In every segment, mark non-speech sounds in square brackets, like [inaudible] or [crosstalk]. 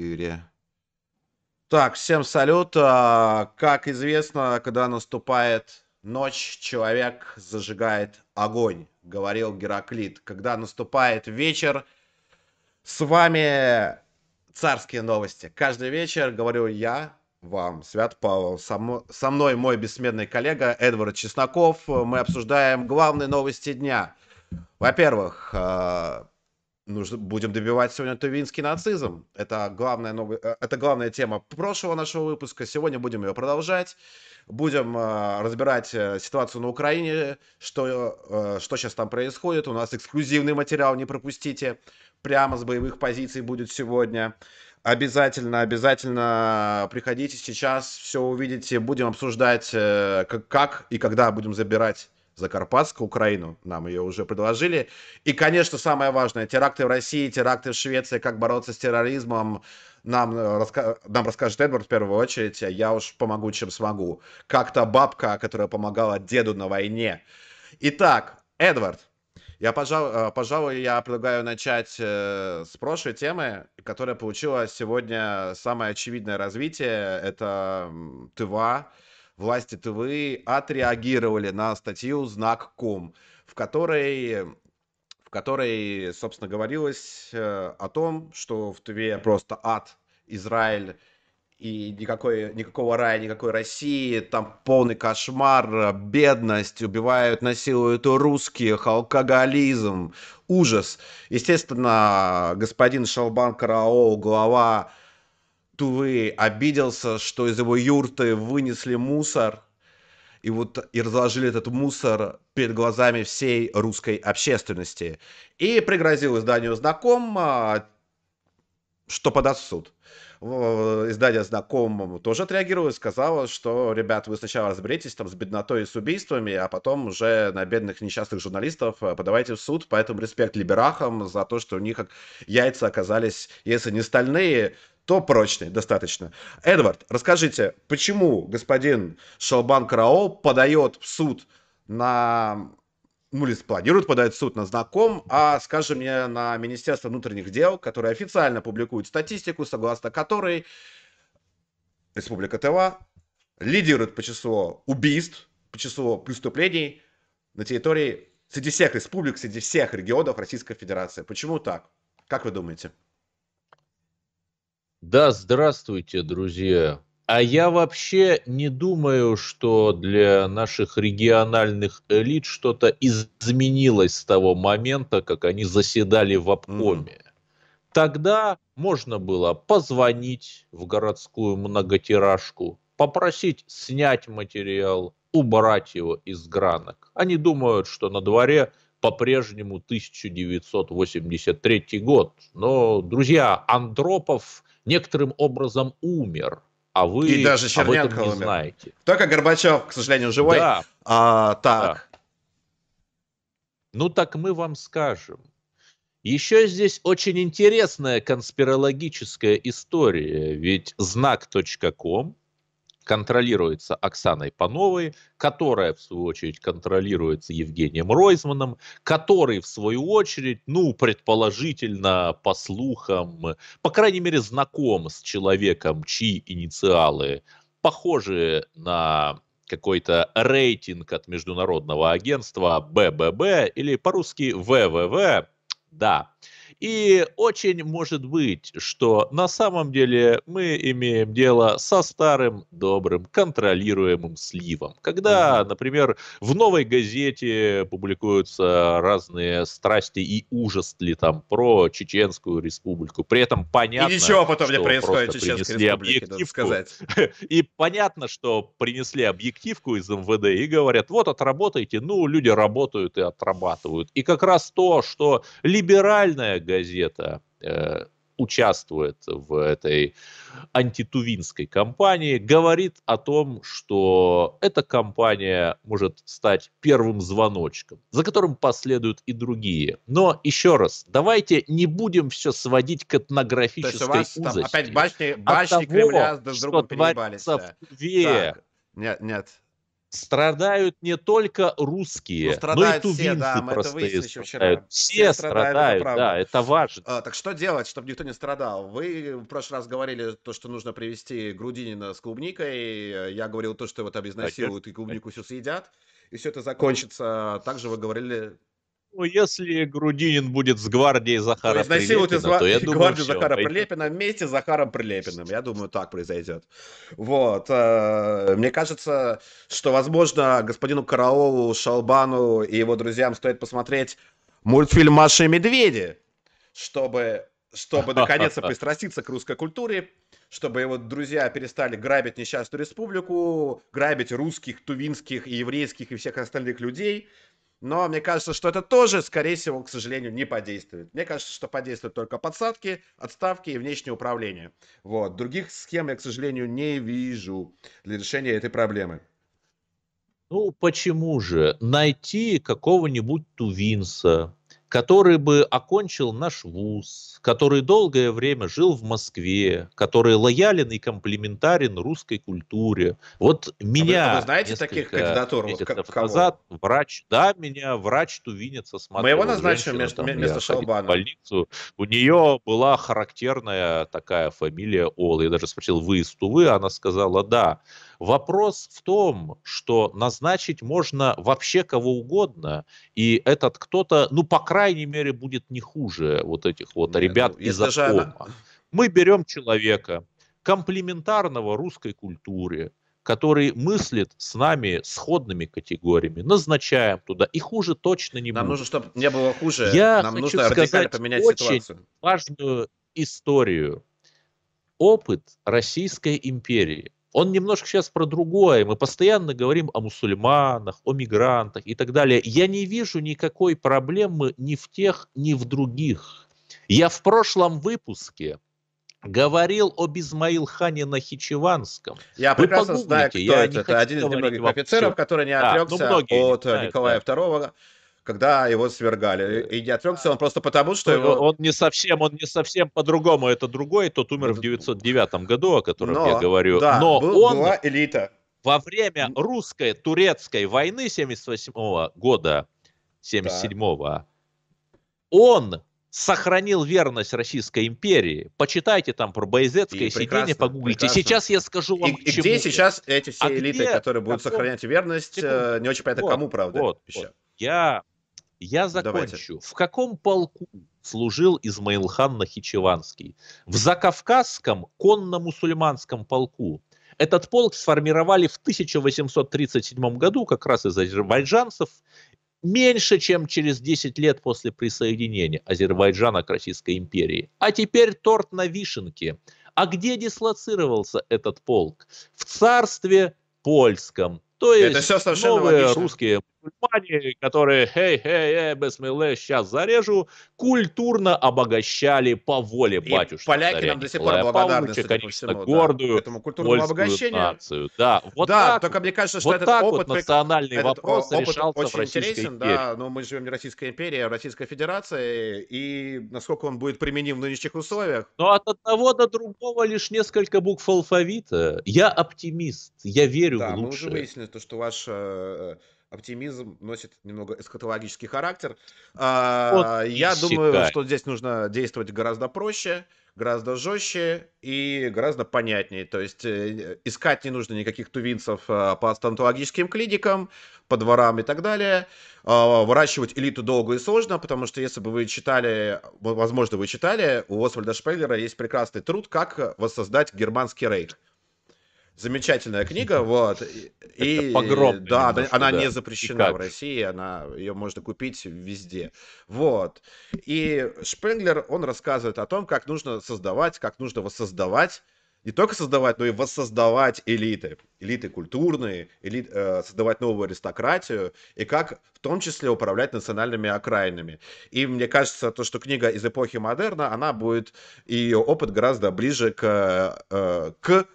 эфире. Так, всем салют. А, Как известно, когда наступает ночь, человек зажигает огонь, говорил Гераклит. Когда наступает вечер, с вами царские новости. Каждый вечер говорю я вам, Свят Павел. Со мо- со мной мой бессменный коллега Эдвард Чесноков. Мы обсуждаем главные новости дня. Во-первых, а, нужно, будем добивать сегодня тувинский нацизм. Это главная, ново- э, это главная тема прошлого нашего выпуска. Сегодня будем ее продолжать. Будем э, разбирать э, ситуацию на Украине, что, э, что сейчас там происходит. У нас эксклюзивный материал, не пропустите. Прямо с боевых позиций будет сегодня. Обязательно, обязательно приходите сейчас, все увидите. Будем обсуждать, э, как, как и когда будем забирать Закарпатскую Украину. Нам ее уже предложили. И, конечно, самое важное, теракты в России, теракты в Швеции, как бороться с терроризмом, нам, э, раска- нам расскажет Эдвард в первую очередь, а я уж помогу, чем смогу. Как-то бабка, которая помогала деду на войне. Итак, Эдвард, я, пожалуй, э, пожалуй, я предлагаю начать э, с прошлой темы, которая получила сегодня самое очевидное развитие. Это м, ТВА. Власти ТВ отреагировали на статью «Знак.ком», в которой в которой, собственно, говорилось э, о том, что в Туве просто ад, Израиль и никакой, никакого рая, никакой России, там полный кошмар, бедность, убивают, насилуют русских, алкоголизм, ужас. Естественно, господин Шалбан Караол, глава Тувы, обиделся, что из его юрты вынесли мусор, и вот и разложили этот мусор перед глазами всей русской общественности. И пригрозил изданию «Знаком», что подаст в суд. В- Издание «Знаком» тоже отреагировало и сказало, что, ребят, вы сначала разберитесь там с беднотой и с убийствами, а потом уже на бедных несчастных журналистов а, подавайте в суд. Поэтому респект либерахам за то, что у них яйца оказались, если не стальные, то прочные достаточно. Эдвард, расскажите, почему господин Шалбан Караол подает в суд на... Ну, или планирует подать в суд на знаком, а, скажем мне, на Министерство внутренних дел, которое официально публикует статистику, согласно которой Республика Тыва лидирует по числу убийств, по числу преступлений на территории среди всех республик, среди всех регионов Российской Федерации. Почему так? Как вы думаете? Да, здравствуйте, друзья. А я вообще не думаю, что для наших региональных элит что-то изменилось с того момента, как они заседали в обкоме. Тогда можно было позвонить в городскую многотиражку, попросить снять материал, убрать его из гранок. Они думают, что на дворе по-прежнему 1983 год. Но, друзья, Андропов некоторым образом умер, а вы И даже об Черненко этом не умер. знаете. Только Горбачев, к сожалению, живой. Да, А, так. Ну так мы вам скажем. Еще здесь очень интересная конспирологическая история, ведь знак.ком контролируется Оксаной Пановой, которая, в свою очередь, контролируется Евгением Ройзманом, который, в свою очередь, ну, предположительно, по слухам, по крайней мере, знаком с человеком, чьи инициалы похожи на какой-то рейтинг от международного агентства БББ или по-русски ВВВ, да. И очень может быть, что на самом деле мы имеем дело со старым добрым контролируемым сливом. Когда, например, в новой газете публикуются разные страсти и ужас ли там про Чеченскую республику. При этом понятно, и ничего потом не происходит в Чеченской республике, надо сказать. [laughs] и понятно, что принесли объективку из МВД и говорят, вот отработайте, ну, люди работают и отрабатывают. И как раз то, что либеральная газета э, участвует в этой антитувинской кампании, говорит о том, что эта кампания может стать первым звоночком, за которым последуют и другие. Но еще раз, давайте не будем все сводить к То есть этнографической у вас там узости. опять башни, От башни того, Кремля друг что другом переебались. творится да. в Туве, Так, нет, нет. Страдают не только русские, ну, но и тувинцы да, мы это выяснили вчера. Все, все страдают, страдают да, это важно. А, так что делать, чтобы никто не страдал? Вы в прошлый раз говорили то, что нужно привезти Грудинина с клубникой, я говорил то, что его там изнасилуют и клубнику все съедят, и все это закончится. Также вы говорили ну, если Грудинин будет с гвардией Захара то Прилепина, из то я думаю, гвардию все, Захара пойдет. Прилепина вместе с Захаром Прилепиным. Я думаю, так произойдет. Вот. Э, мне кажется, что, возможно, господину Караолу, Шалбану и его друзьям стоит посмотреть мультфильм «Маша и медведи», чтобы, чтобы наконец-то [laughs] пристраститься к русской культуре, чтобы его друзья перестали грабить несчастную республику, грабить русских, тувинских, еврейских и всех остальных людей – но мне кажется, что это тоже, скорее всего, к сожалению, не подействует. Мне кажется, что подействуют только подсадки, отставки и внешнее управление. Вот. Других схем я, к сожалению, не вижу для решения этой проблемы. Ну, почему же? Найти какого-нибудь тувинса, который бы окончил наш вуз, который долгое время жил в Москве, который лоялен и комплементарен русской культуре. Вот меня... А вы, а вы знаете таких кандидатур? Вот, как, назад врач, да, меня врач тувинец осматривал. Мы его назначим вместо, вместо Шалбана. В больницу. У нее была характерная такая фамилия Ола. Я даже спросил, вы из Тувы? Она сказала, да. Вопрос в том, что назначить можно вообще кого угодно, и этот кто-то, ну, по крайней мере, будет не хуже вот этих вот Нет, ребят ну, из Акома. Она... Мы берем человека, комплементарного русской культуре, который мыслит с нами сходными категориями, назначаем туда, и хуже точно не нам будет. Нам нужно, чтобы не было хуже, Я нам хочу нужно сказать поменять очень ситуацию. важную историю. Опыт Российской империи он немножко сейчас про другое. Мы постоянно говорим о мусульманах, о мигрантах и так далее. Я не вижу никакой проблемы ни в тех, ни в других. Я в прошлом выпуске говорил об Исмаил-хане Нахичеванском. Я Вы прекрасно знаю, кто я это. Это один из немногих офицеров, который не отрекся да, ну, от знают, Николая да. II когда его свергали. И не отвлекся он просто потому, что его... Он не совсем, он не совсем по-другому, это другой, тот умер в 909 году, о котором Но, я говорю. Да, Но был, он была элита. во время русской турецкой войны 78 -го года, 77-го, да. он сохранил верность Российской империи. Почитайте там про Байзетское и сидение, погуглите. Прекрасно. Сейчас я скажу вам, и, и где сейчас эти все а элиты, где, которые будут каком... сохранять верность, Секунду. не очень понятно, вот, кому, правда, вот, вот. Я я закончу. Давайте. В каком полку служил Измаилхан Нахичеванский? В Закавказском конно-мусульманском полку. Этот полк сформировали в 1837 году как раз из азербайджанцев, меньше, чем через 10 лет после присоединения Азербайджана к Российской империи. А теперь торт на вишенке. А где дислоцировался этот полк? В царстве польском, то есть это все совершенно новые логично. русские мусульмане, которые «Хей, хей, эй, бесмилле, сейчас зарежу», культурно обогащали по воле и батюшки. поляки нам до сих пор благодарны, Павловича, конечно, всему, гордую да, этому культурному обогащению. Нацию. Да, вот да так, только мне кажется, что вот этот так опыт, вот национальный этот вопрос опыт решался очень в Российской интересен, империи. да, но мы живем не в Российской империи, а в Российской Федерации, и насколько он будет применим в нынешних условиях. Но от одного до другого лишь несколько букв алфавита. Я оптимист, я верю да, в лучшее. мы уже выяснили, то, что ваш э, оптимизм носит немного эсхатологический характер. А, вот я думаю, что здесь нужно действовать гораздо проще, гораздо жестче и гораздо понятнее. То есть э, искать не нужно никаких тувинцев а, по стоматологическим клиникам, по дворам и так далее. А, выращивать элиту долго и сложно, потому что если бы вы читали, возможно, вы читали, у Освальда Шпейлера есть прекрасный труд «Как воссоздать германский рейх». Замечательная книга, вот. [laughs] И, погром. Да, немножко, она да. не запрещена в России, она ее можно купить везде. Вот. И Шпенглер, он рассказывает о том, как нужно создавать, как нужно воссоздавать не только создавать, но и воссоздавать элиты, элиты культурные, элит, э, создавать новую аристократию, и как в том числе управлять национальными окраинами. И мне кажется, то, что книга из эпохи модерна, она будет, и ее опыт гораздо ближе к, э, к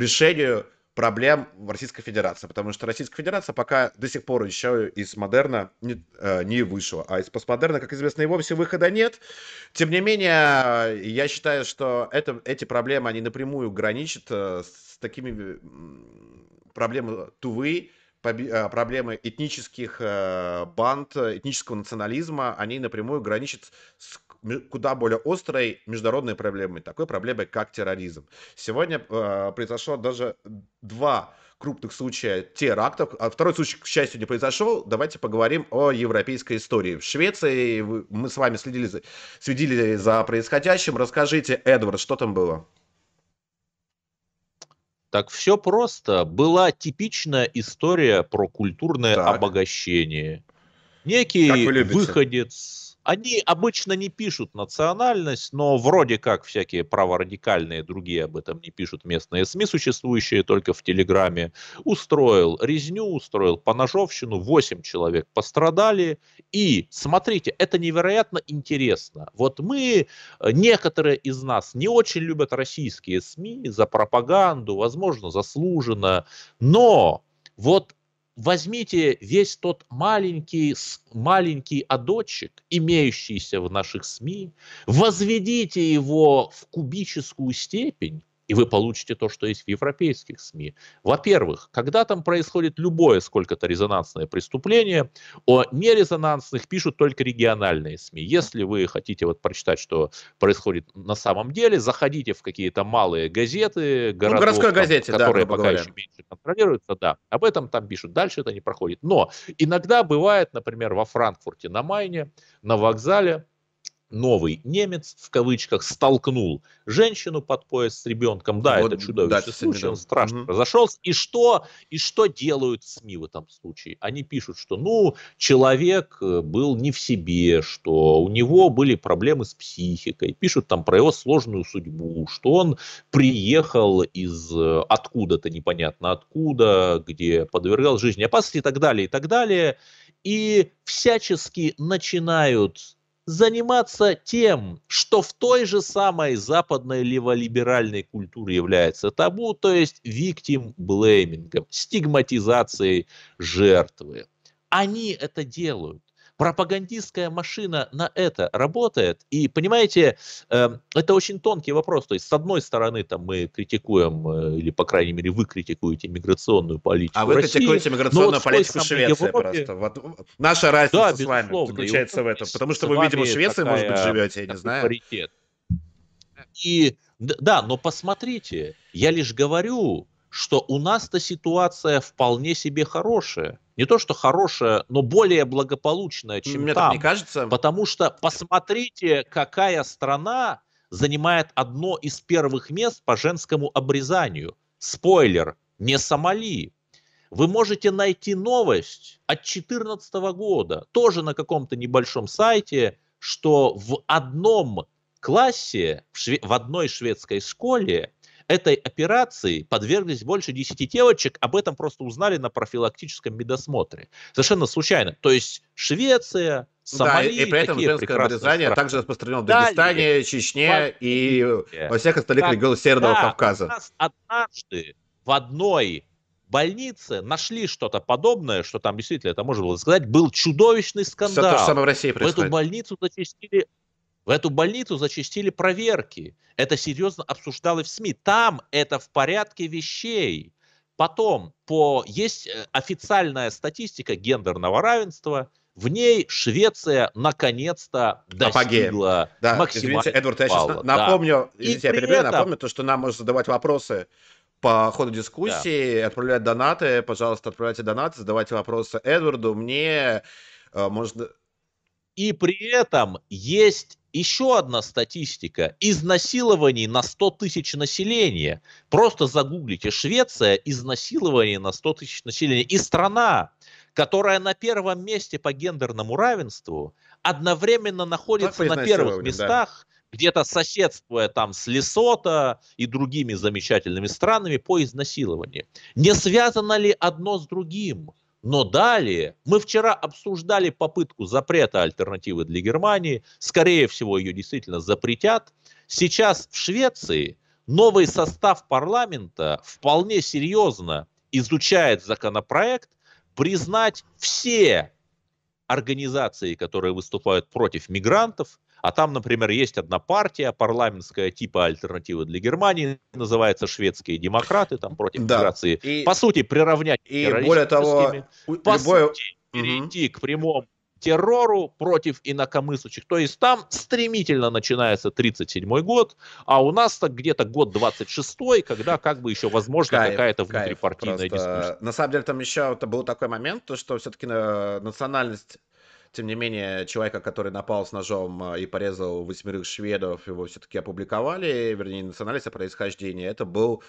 решению проблем в Российской Федерации, потому что Российская Федерация пока до сих пор еще из модерна не, э, не вышла, а из постмодерна, как известно, и вовсе выхода нет. Тем не менее, я считаю, что это, эти проблемы, они напрямую граничат э, с такими проблемами Тувы, э, проблемы этнических э, банд, этнического национализма, они напрямую граничат с куда более острой международной проблемой, такой проблемой, как терроризм. Сегодня э, произошло даже два крупных случая терактов. А второй случай, к счастью, не произошел. Давайте поговорим о европейской истории. В Швеции мы с вами следили за, следили за происходящим. Расскажите, Эдвард, что там было? Так все просто. Была типичная история про культурное так. обогащение. Некий выходец они обычно не пишут национальность, но вроде как всякие праворадикальные другие об этом не пишут местные СМИ, существующие только в Телеграме. Устроил резню, устроил поножовщину, 8 человек пострадали. И, смотрите, это невероятно интересно. Вот мы, э, некоторые из нас не очень любят российские СМИ за пропаганду, возможно, заслуженно, но вот возьмите весь тот маленький, маленький адочек, имеющийся в наших СМИ, возведите его в кубическую степень, и вы получите то, что есть в европейских СМИ. Во-первых, когда там происходит любое сколько-то резонансное преступление, о нерезонансных пишут только региональные СМИ. Если вы хотите вот прочитать, что происходит на самом деле, заходите в какие-то малые газеты, городов, ну, городской газете, там, которые да, пока говоря. еще меньше контролируются, да, об этом там пишут. Дальше это не проходит. Но иногда бывает, например, во Франкфурте на Майне, на вокзале, новый немец, в кавычках, столкнул женщину под пояс с ребенком. Да, вот, это чудовищный случай, он страшно угу. разошелся. И что, и что делают СМИ в этом случае? Они пишут, что, ну, человек э, был не в себе, что у него были проблемы с психикой. Пишут там про его сложную судьбу, что он приехал из э, откуда-то непонятно откуда, где подвергал жизни опасности и так далее, и так далее. И всячески начинают заниматься тем, что в той же самой западной леволиберальной культуре является табу, то есть victim blaming, стигматизацией жертвы. Они это делают пропагандистская машина на это работает. И, понимаете, э, это очень тонкий вопрос. То есть, с одной стороны, там мы критикуем, э, или, по крайней мере, вы критикуете миграционную политику А вы России, критикуете миграционную вот политику Швеции Европе... просто. Вот, наша разница да, с вами заключается в этом. Потому что вы, видимо, в Швеции, может быть, живете, я не знаю. Паритет. И да, но посмотрите, я лишь говорю, что у нас-то ситуация вполне себе хорошая. Не то, что хорошая, но более благополучная, чем Мне там. Так не кажется. Потому что посмотрите, какая страна занимает одно из первых мест по женскому обрезанию. Спойлер, не Сомали. Вы можете найти новость от 2014 года, тоже на каком-то небольшом сайте, что в одном классе, в, шве- в одной шведской школе этой операции подверглись больше 10 девочек, об этом просто узнали на профилактическом медосмотре. Совершенно случайно. То есть Швеция, Сомали, да, и, при этом женское обрезание также распространено в Дагестане, Далее, Чечне и во всех остальных регионах Северного да, Кавказа. У нас однажды в одной больнице нашли что-то подобное, что там действительно это можно было сказать, был чудовищный скандал. То же самое в России происходит. В эту больницу зачастили в эту больницу зачастили проверки. Это серьезно обсуждалось в СМИ. Там это в порядке вещей. Потом по, есть э, официальная статистика гендерного равенства. В ней Швеция наконец-то достигла да, максимального Извините, Эдвард, я сейчас напомню, да. извините, я перебью, этом... напомню, то, что нам можно задавать вопросы по ходу дискуссии, да. отправлять донаты, пожалуйста, отправляйте донаты, задавайте вопросы Эдварду, мне, э, можно... И при этом есть еще одна статистика изнасилований на 100 тысяч населения. Просто загуглите Швеция, изнасилование на 100 тысяч населения. И страна, которая на первом месте по гендерному равенству, одновременно находится на первых местах, да. где-то соседствуя там с Лесото и другими замечательными странами по изнасилованию. Не связано ли одно с другим? Но далее, мы вчера обсуждали попытку запрета альтернативы для Германии, скорее всего ее действительно запретят. Сейчас в Швеции новый состав парламента вполне серьезно изучает законопроект признать все организации, которые выступают против мигрантов, а там, например, есть одна партия парламентская типа альтернативы для Германии, называется шведские демократы, там против да. миграции. И, По сути, приравнять и более того, по любое... сути, перейти угу. к прямому террору против инакомыслящих. То есть там стремительно начинается 37 год, а у нас так где-то год 26 когда как бы еще возможно какая-то внутрипартийная дискуссия. На самом деле там еще это был такой момент, то, что все-таки национальность тем не менее, человека, который напал с ножом а, и порезал восьмерых шведов, его все-таки опубликовали, вернее, национальность происхождения. Это был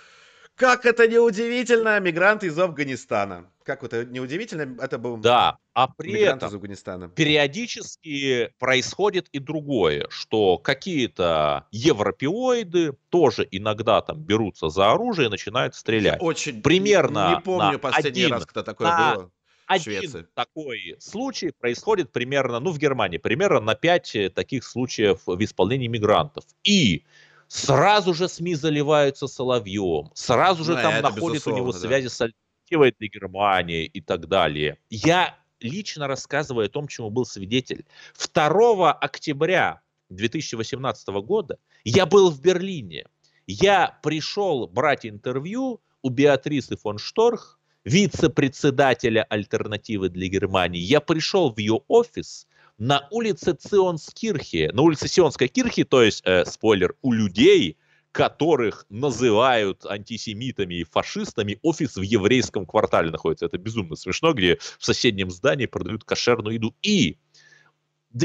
как это неудивительно, мигрант из Афганистана. Как это неудивительно, это был да, а при этом из Афганистана. периодически происходит и другое, что какие-то европеоиды тоже иногда там берутся за оружие и начинают стрелять. Я очень примерно не помню последний один, раз, когда такое на... было. Один Швеции. такой случай происходит примерно, ну, в Германии, примерно на 5 э, таких случаев в исполнении мигрантов. И сразу же СМИ заливаются соловьем, сразу же ну, там находят у него да. связи с альтернативой для Германии и так далее. Я лично рассказываю о том, чему был свидетель. 2 октября 2018 года я был в Берлине. Я пришел брать интервью у Беатрисы фон Шторх, вице-председателя альтернативы для Германии. Я пришел в ее офис, на улице Ционскирхе, на улице Сионской Кирхи, то есть, э, спойлер, у людей, которых называют антисемитами и фашистами, офис в еврейском квартале находится. Это безумно смешно, где в соседнем здании продают кошерную еду. И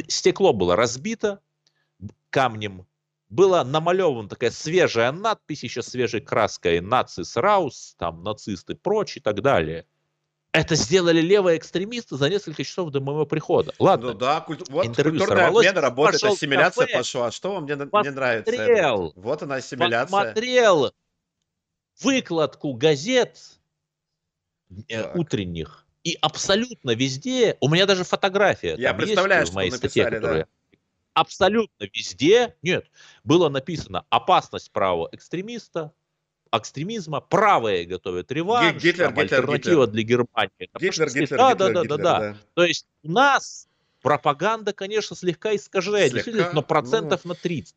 стекло было разбито камнем, была намалевана такая свежая надпись, еще свежей краской «Нацис Раус», там «Нацисты прочь» и так далее – это сделали левые экстремисты за несколько часов до моего прихода. Ладно. Ну да, культ... вот интервью культурная сорвалось, обмена работает, ассимиляция пошла. Что вам мне, мне нравится? Это? Вот она ассимиляция. Посмотрел выкладку газет э, так. утренних, и абсолютно везде, у меня даже фотография Я представляю, есть в моей статье, написали, которая... Да. Абсолютно везде, нет, было написано опасность правого экстремиста, экстремизма, правые готовят реванш, Гитлер, там, Гитлер, альтернатива Гитлер. для Германии. Гитлер, Гитлер, да, Гитлер, да, да, Гитлер, да, да. То есть у нас пропаганда, конечно, слегка искажает, слегка, действительно, но процентов ну... на 30.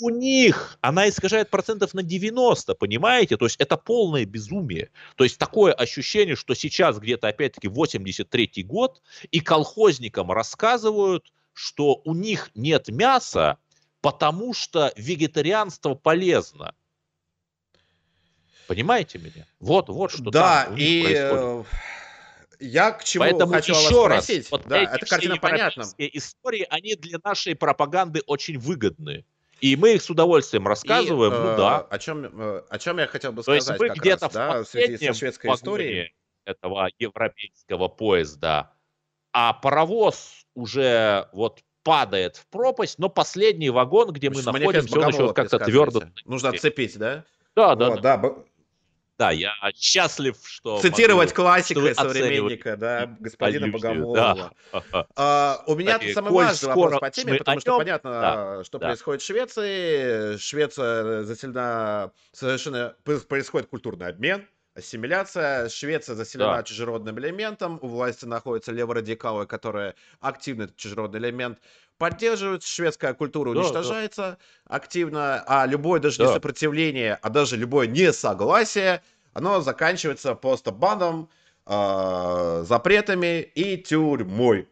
У них она искажает процентов на 90, понимаете? То есть это полное безумие. То есть такое ощущение, что сейчас где-то опять-таки 83 год, и колхозникам рассказывают, что у них нет мяса, потому что вегетарианство полезно. Понимаете меня? Вот, вот что да, там и происходит. Э, я к чему Поэтому хочу еще вас спросить. Раз, вот да, эти эта картина понятна. истории, они для нашей пропаганды очень выгодны. И мы их с удовольствием рассказываем, и, ну да. О чем, э, о чем я хотел бы сказать. То есть мы где-то раз, в да, в связи со шведской историей этого европейского поезда, а паровоз уже вот падает в пропасть, но последний вагон, где мы находимся, он еще как-то твердо... Нужно отцепить, да? Да, да, вот, да. да. Да, я счастлив, что... Цитировать могу, классика что современника, да, господина Богомолова. Да. [laughs] А, у меня Кстати, самый важный вопрос по теме, потому что понятно, да, что да. происходит в Швеции. Швеция заселена... Совершенно происходит культурный обмен, ассимиляция. Швеция заселена да. чужеродным элементом. У власти находятся леворадикалы, которые активно этот чужеродный элемент поддерживают, шведская культура да, уничтожается да. активно, а любое даже да. не сопротивление, а даже любое несогласие, оно заканчивается просто баном, э, запретами и тюрьмой.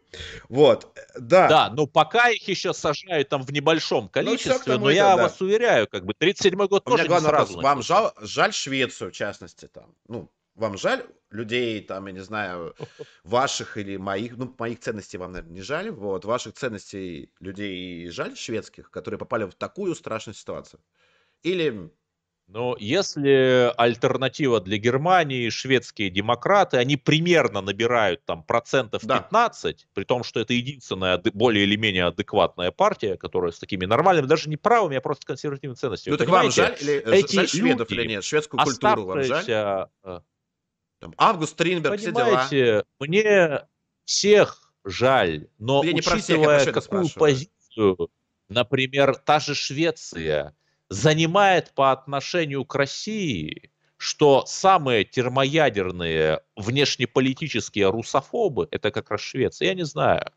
Вот, да. Да, но пока их еще сажают там в небольшом ну, количестве, ну, но я да. вас уверяю, как бы 37-й год У тоже меня главный вопрос, вам жал, жаль Швецию, в частности, там, ну, вам жаль людей, там, я не знаю, ваших или моих, ну, моих ценностей вам, наверное, не жаль, вот, ваших ценностей людей жаль шведских, которые попали в такую страшную ситуацию? Или но если альтернатива для Германии, шведские демократы, они примерно набирают там процентов 15, да. при том, что это единственная более или менее адекватная партия, которая с такими нормальными, даже не правыми, а просто консервативными ценностями. Ну так вам жаль, или, эти жаль шведов или нет? Шведскую культуру вам жаль? Э, там, Август Стринберг, все дела. мне всех жаль, но Я учитывая, всех, какую позицию, например, та же Швеция занимает по отношению к России, что самые термоядерные внешнеполитические русофобы, это как раз Швеция, я не знаю.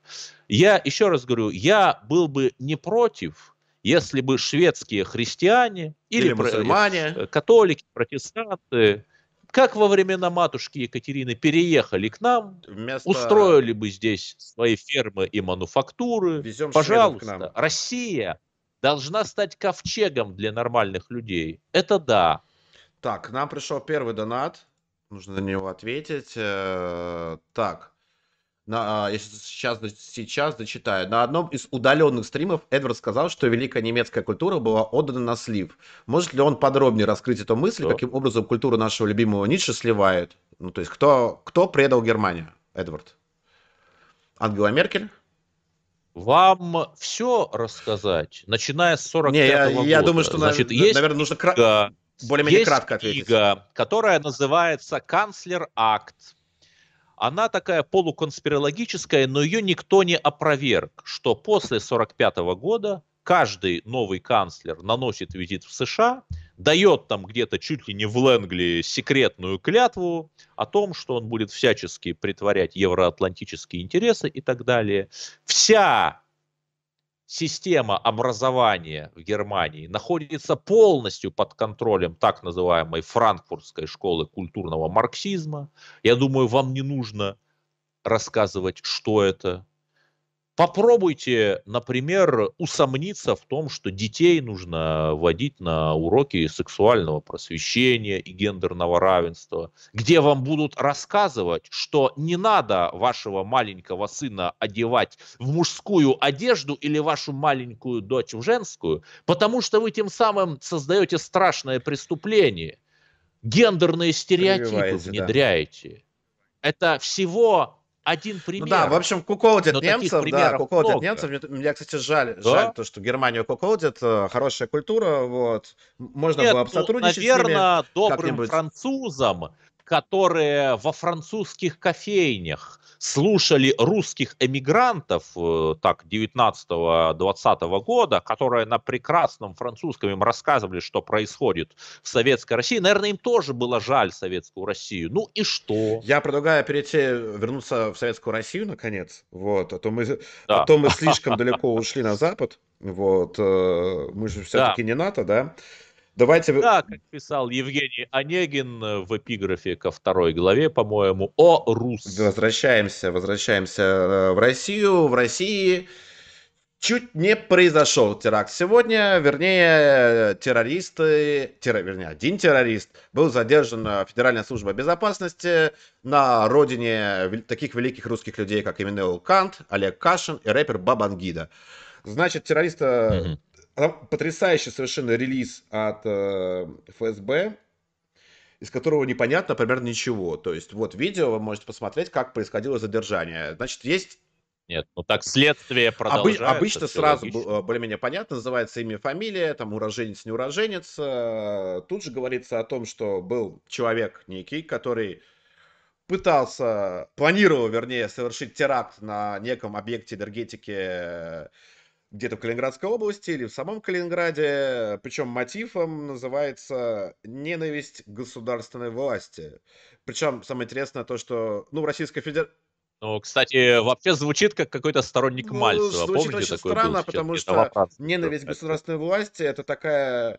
Я еще раз говорю, я был бы не против, если бы шведские христиане или, или мусульмане, э, католики, протестанты, как во времена матушки Екатерины переехали к нам, Вместо... устроили бы здесь свои фермы и мануфактуры. Везем Пожалуйста, Россия должна стать ковчегом для нормальных людей. Это да. Так, к нам пришел первый донат. Нужно на него ответить. Э, так. На, а, сейчас, сейчас дочитаю. На одном из удаленных стримов Эдвард сказал, что великая немецкая культура была отдана на слив. Может ли он подробнее раскрыть эту мысль, что? каким образом культуру нашего любимого Ницше сливают? Ну, то есть, кто, кто предал Германию, Эдвард? Ангела Меркель? Вам все рассказать, начиная с 45 Не, я, года. Я думаю, что, Значит, на, есть наверное, нужно кра... более-менее кратко ответить. книга, которая называется «Канцлер Акт» она такая полуконспирологическая, но ее никто не опроверг, что после 1945 года каждый новый канцлер наносит визит в США, дает там где-то чуть ли не в Лэнгли секретную клятву о том, что он будет всячески притворять евроатлантические интересы и так далее. Вся система образования в Германии находится полностью под контролем так называемой франкфуртской школы культурного марксизма. Я думаю, вам не нужно рассказывать, что это, Попробуйте, например, усомниться в том, что детей нужно водить на уроки сексуального просвещения и гендерного равенства, где вам будут рассказывать, что не надо вашего маленького сына одевать в мужскую одежду или вашу маленькую дочь в женскую, потому что вы тем самым создаете страшное преступление. Гендерные стереотипы внедряете. Да. Это всего один пример. Ну да, в общем, куколдят немцев, да, куколдят немцев. Мне, мне, кстати, жаль, да? жаль то, что Германию куколдят. Э, хорошая культура, вот. Можно Нет, было бы сотрудничать ну, наверное, с ними. добрым французам, которые во французских кофейнях слушали русских эмигрантов, э, так, 19-20 года, которые на прекрасном французском им рассказывали, что происходит в Советской России, наверное, им тоже было жаль Советскую Россию. Ну и что? Я предлагаю перейти, вернуться в Советскую Россию, наконец, вот, а то мы, да. а то мы слишком далеко ушли на Запад, вот, э, мы же все-таки да. не НАТО, да, Давайте... Да, как писал Евгений Онегин э, в эпиграфе ко второй главе, по-моему, о Рус. Возвращаемся, возвращаемся э, в Россию. В России чуть не произошел теракт сегодня, вернее, террористы, террор, вернее, один террорист был задержан в Федеральной службе безопасности на родине таких великих русских людей, как Эминел Кант, Олег Кашин и рэпер Бабангида. Значит, террориста угу потрясающий совершенно релиз от э, ФСБ, из которого непонятно, например, ничего. То есть вот видео вы можете посмотреть, как происходило задержание. Значит, есть нет, ну так следствие продолжается. Обы- обычно сразу логично. более-менее понятно, называется имя, фамилия, там уроженец, не уроженец. Э, тут же говорится о том, что был человек некий, который пытался, планировал, вернее, совершить теракт на неком объекте энергетики где-то в Калининградской области или в самом Калининграде. Причем мотивом называется ненависть государственной власти. Причем самое интересное то, что ну, в Российской Федерации... Ну, кстати, вообще звучит как какой-то сторонник ну, Мальцева. Звучит Помните, очень странно, был потому что ненависть к государственной власти это такая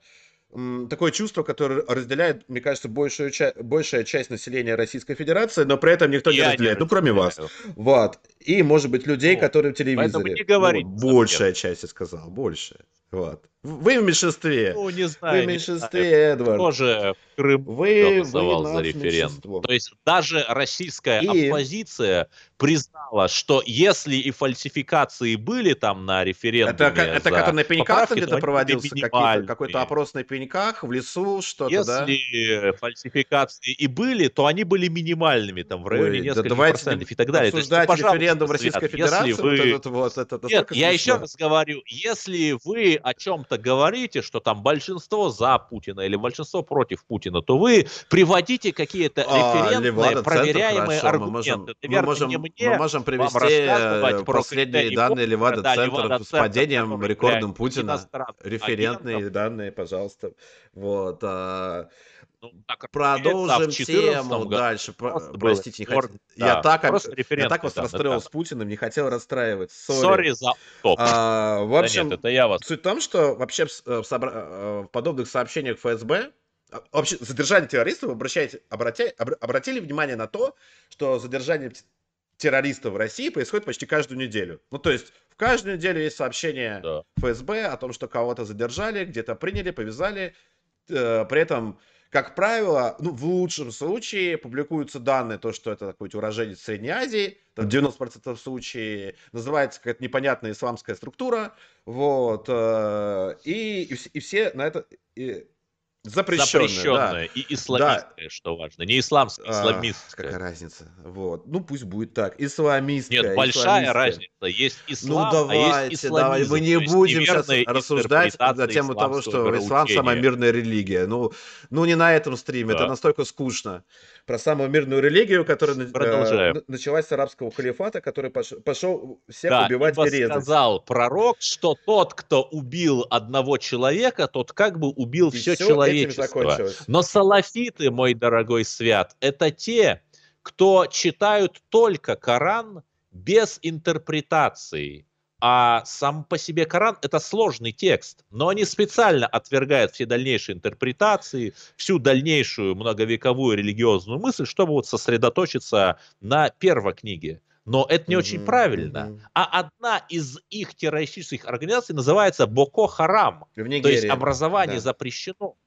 такое чувство, которое разделяет, мне кажется, большую ча- большая часть населения Российской Федерации, но при этом никто Я не разделяет, не ну, кроме вас. Вот. И, может быть, людей, ну, которые в телевизоре. Не говорить, ну, большая часть, я сказал, большая. Вот. Вы в меньшинстве. Ну, не знаю. Вы в меньшинстве, Эдвард. Тоже в Крым вы, голосовал вы за референдум. То есть даже российская и... оппозиция признала, что если и фальсификации были там на референдуме Это, это как на пеньках где-то проводился? Какой-то опрос на пеньках в лесу, что-то, если да? фальсификации и были, то они были минимальными, там в районе Ой, нескольких да процентов и так далее. Обсуждать есть, ну, референдум Российской Федерации? Вы... Вот, это, Нет, я еще раз говорю, если вы о чем-то говорите, что там большинство за Путина или большинство против Путина, то вы приводите какие-то а, референтные, проверяемые хорошо. аргументы. Мы можем, мы, можем, мне мы можем привести э, последние данные Левада-центра с падением рекордом Путина. Референтные агентов. данные, пожалуйста. Вот. А, Продолжим тему дальше. Простите, не хотел. Да, я, так, я так вас расстроил с Путиным, не хотел расстраивать. Сори за топ. А, в общем, да нет, это я вас... суть в том, что вообще в, в, э, в подобных сообщениях ФСБ а, вообще задержание террористов обращайте, обрати, обратили внимание на то, что задержание террористов в России происходит почти каждую неделю. Ну, то есть в каждую неделю есть сообщение да. ФСБ о том, что кого-то задержали, где-то приняли, повязали. Э, при этом как правило, ну, в лучшем случае публикуются данные, то, что это такой уроженец Средней Азии, там 90% случаев называется какая-то непонятная исламская структура, вот, э, и, и, все на это, и, Запрещенная, Запрещенная да. и исламистская, да. что важно. Не исламская, а, исламистская. какая разница? Вот. Ну, пусть будет так. Исламистская. Нет, большая разница. Есть ну, ислам, ну, давайте, а есть исламизм. Давайте. Мы не будем сейчас рассуждать на тему того, что ислам самая мирная религия. Ну, ну не на этом стриме. Да. Это настолько скучно про самую мирную религию, которая э, началась с арабского халифата, который пош, пошел всех да, убивать и резать. сказал пророк, что тот, кто убил одного человека, тот как бы убил и все, все человечество. Но салафиты, мой дорогой свят, это те, кто читают только Коран без интерпретации а сам по себе Коран это сложный текст, но они специально отвергают все дальнейшие интерпретации, всю дальнейшую многовековую религиозную мысль, чтобы вот сосредоточиться на первой книге. Но это не mm-hmm, очень правильно. Mm-hmm. А одна из их террористических организаций называется Боко Харам. То есть образование да. запрещено.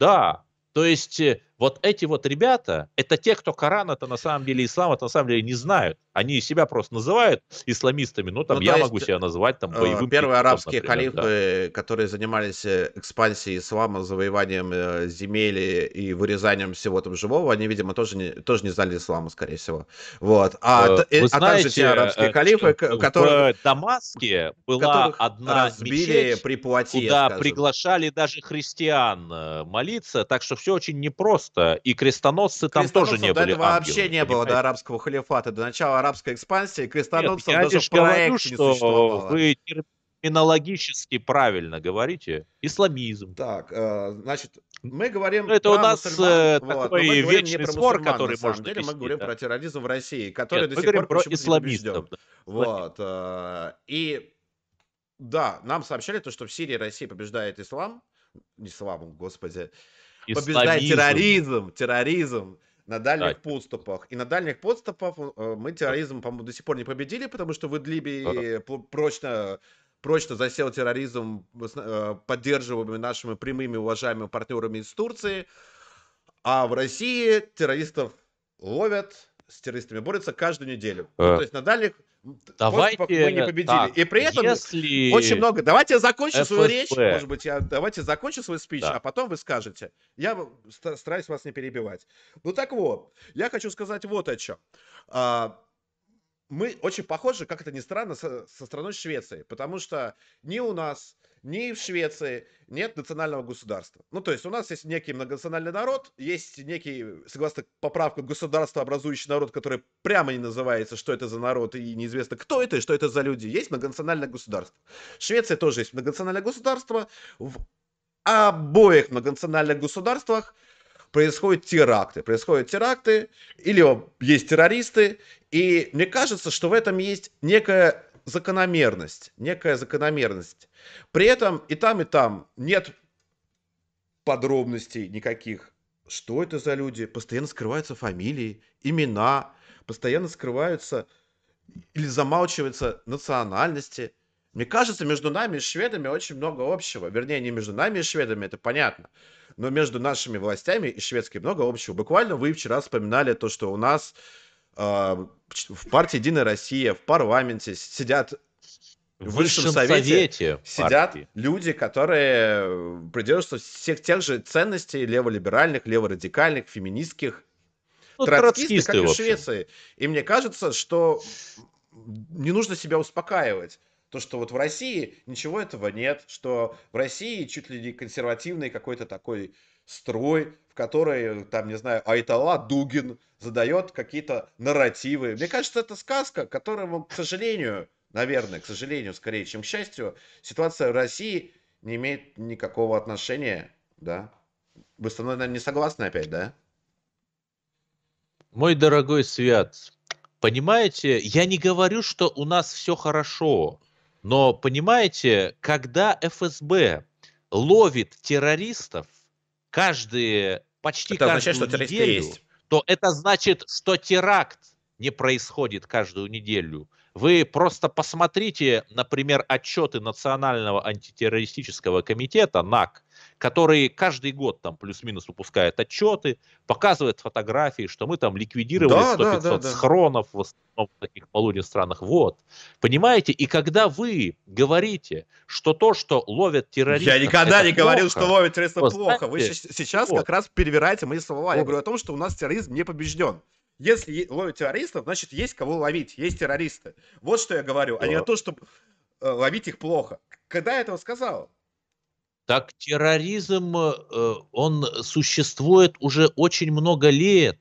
Да. То есть э, вот эти вот ребята, это те, кто Коран, это на самом деле ислам, это на самом деле не знают. Они себя просто называют исламистами, ну там ну, я есть, могу себя назвать там э, боевым. Первые арабские например, халифы, да. которые занимались э, экспансией ислама, завоеванием земель и вырезанием всего там живого, они, видимо, тоже не, тоже не знали ислама, скорее всего. Вот. А, Вы а знаете, также те арабские халифы, которые... В Дамаске была одна разбили мечеть, при Пуатье, куда скажем. приглашали даже христиан молиться, так что все очень непросто просто. И крестоносцы там тоже не были. Этого вообще не было до арабского халифата, до начала арабской экспансии. Крестоносцев Нет, даже в проекте говорю, не существовало. Вы терминологически правильно говорите. Исламизм. Так, э, значит, мы говорим ну, это про у нас мусульман, э, вот, такой мы вечный спор, мусульман, который на можно деле, мы говорим да. про терроризм в России, который Нет, до сих пор про исламистов. Да. Вот, э, и да, нам сообщали то, что в Сирии Россия побеждает ислам, не ислам, господи, побеждает терроризм, терроризм на дальних так. подступах. И на дальних подступах э, мы терроризм, по-моему, до сих пор не победили, потому что в Идлибе ага. прочно прочно засел терроризм, э, поддерживаемый нашими прямыми уважаемыми партнерами из Турции. А в России террористов ловят, с террористами борются каждую неделю. А. Ну, то есть на дальних Давайте мы не победили. Так, и при этом если... очень много. Давайте я закончу ФСБ. свою речь. Может быть, я давайте закончу свой спич, да. а потом вы скажете. Я стараюсь вас не перебивать. Ну так вот, я хочу сказать вот о чем. А, мы очень похожи, как это ни странно, со, со страной Швеции, потому что ни у нас, ни в Швеции нет национального государства. Ну, то есть у нас есть некий многонациональный народ, есть некий, согласно поправкам, государство образующий народ, который прямо не называется, что это за народ, и неизвестно, кто это и что это за люди. Есть многонациональное государство. В Швеции тоже есть многонациональное государство. В обоих многонациональных государствах происходят теракты. Происходят теракты, или есть террористы, и мне кажется, что в этом есть некая закономерность, некая закономерность. При этом и там, и там нет подробностей никаких. Что это за люди? Постоянно скрываются фамилии, имена, постоянно скрываются или замалчиваются национальности. Мне кажется, между нами и шведами очень много общего. Вернее, не между нами и шведами, это понятно. Но между нашими властями и шведскими много общего. Буквально вы вчера вспоминали то, что у нас в партии «Единая Россия», в парламенте сидят в высшем совете, совете сидят партии. люди, которые придерживаются всех тех же ценностей леволиберальных, леворадикальных, феминистских, ну, троцкисты, как и в Швеции. И мне кажется, что не нужно себя успокаивать. То, что вот в России ничего этого нет, что в России чуть ли не консервативный какой-то такой строй, в который, там, не знаю, Айтала Дугин задает какие-то нарративы. Мне кажется, это сказка, которому, к сожалению, наверное, к сожалению, скорее, чем к счастью, ситуация в России не имеет никакого отношения, да? Вы со мной, наверное, не согласны опять, да? Мой дорогой Свят, понимаете, я не говорю, что у нас все хорошо, но понимаете, когда ФСБ ловит террористов, каждые, почти это каждую означает, что неделю, есть. то это значит, что теракт не происходит каждую неделю. Вы просто посмотрите, например, отчеты Национального антитеррористического комитета, НАК, который каждый год там плюс-минус выпускает отчеты, показывает фотографии, что мы там ликвидировали да, 100-500 да, да, да. схронов в основном в таких полуденных странах. Вот. Понимаете? И когда вы говорите, что то, что ловят террористов... Я никогда не плохо, говорил, что ловят террористов плохо. Вы сейчас вот. как раз перевираете мои слова. Вот. Я говорю о том, что у нас терроризм не побежден. Если ловят террористов, значит, есть кого ловить, есть террористы. Вот что я говорю, да. а не то, что э, ловить их плохо. Когда я этого сказал? Так терроризм, э, он существует уже очень много лет.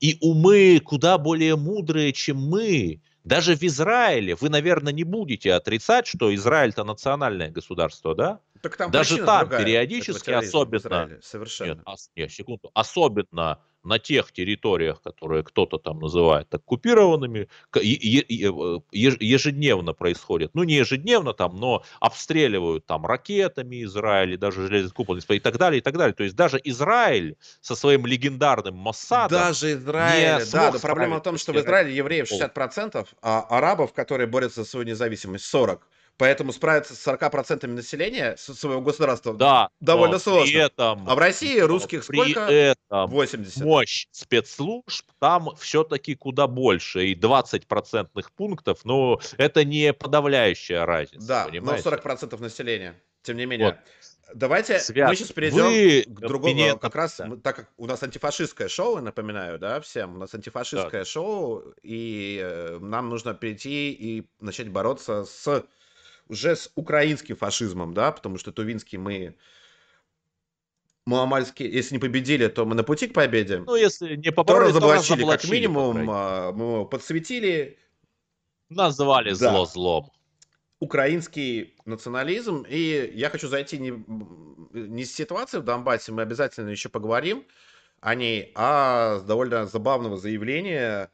И умы куда более мудрые, чем мы. Даже в Израиле, вы, наверное, не будете отрицать, что Израиль это национальное государство, да? Так там Даже там периодически, особенно... Совершенно. Нет, нет, секунду. Особенно на тех территориях, которые кто-то там называет оккупированными, ежедневно происходит, ну не ежедневно там, но обстреливают там ракетами Израиль, даже железный купол и так далее, и так далее. То есть даже Израиль со своим легендарным Моссадом Даже Израиль, да, но проблема в том, что в Израиле евреев 60%, а арабов, которые борются за свою независимость, 40%. Поэтому справиться с 40% населения своего государства да, довольно сложно. Этом, а в России русских при сколько? Этом 80. Мощь спецслужб там все-таки куда больше. И 20 процентных пунктов, но это не подавляющая разница. Да, понимаете? но 40% населения. Тем не менее. Вот. Давайте Свят, мы сейчас перейдем вы к другому, мне как раз, да. так как у нас антифашистское шоу, напоминаю, да, всем, у нас антифашистское да. шоу, и э, нам нужно перейти и начать бороться с уже с украинским фашизмом, да, потому что Тувинский мы маломальски, если не победили, то мы на пути к победе. Ну, если не побороли, то разоблачили, как минимум, а, мы его подсветили. Назвали да. зло злом. Украинский национализм, и я хочу зайти не, не с ситуации в Донбассе, мы обязательно еще поговорим о ней, а с довольно забавного заявления.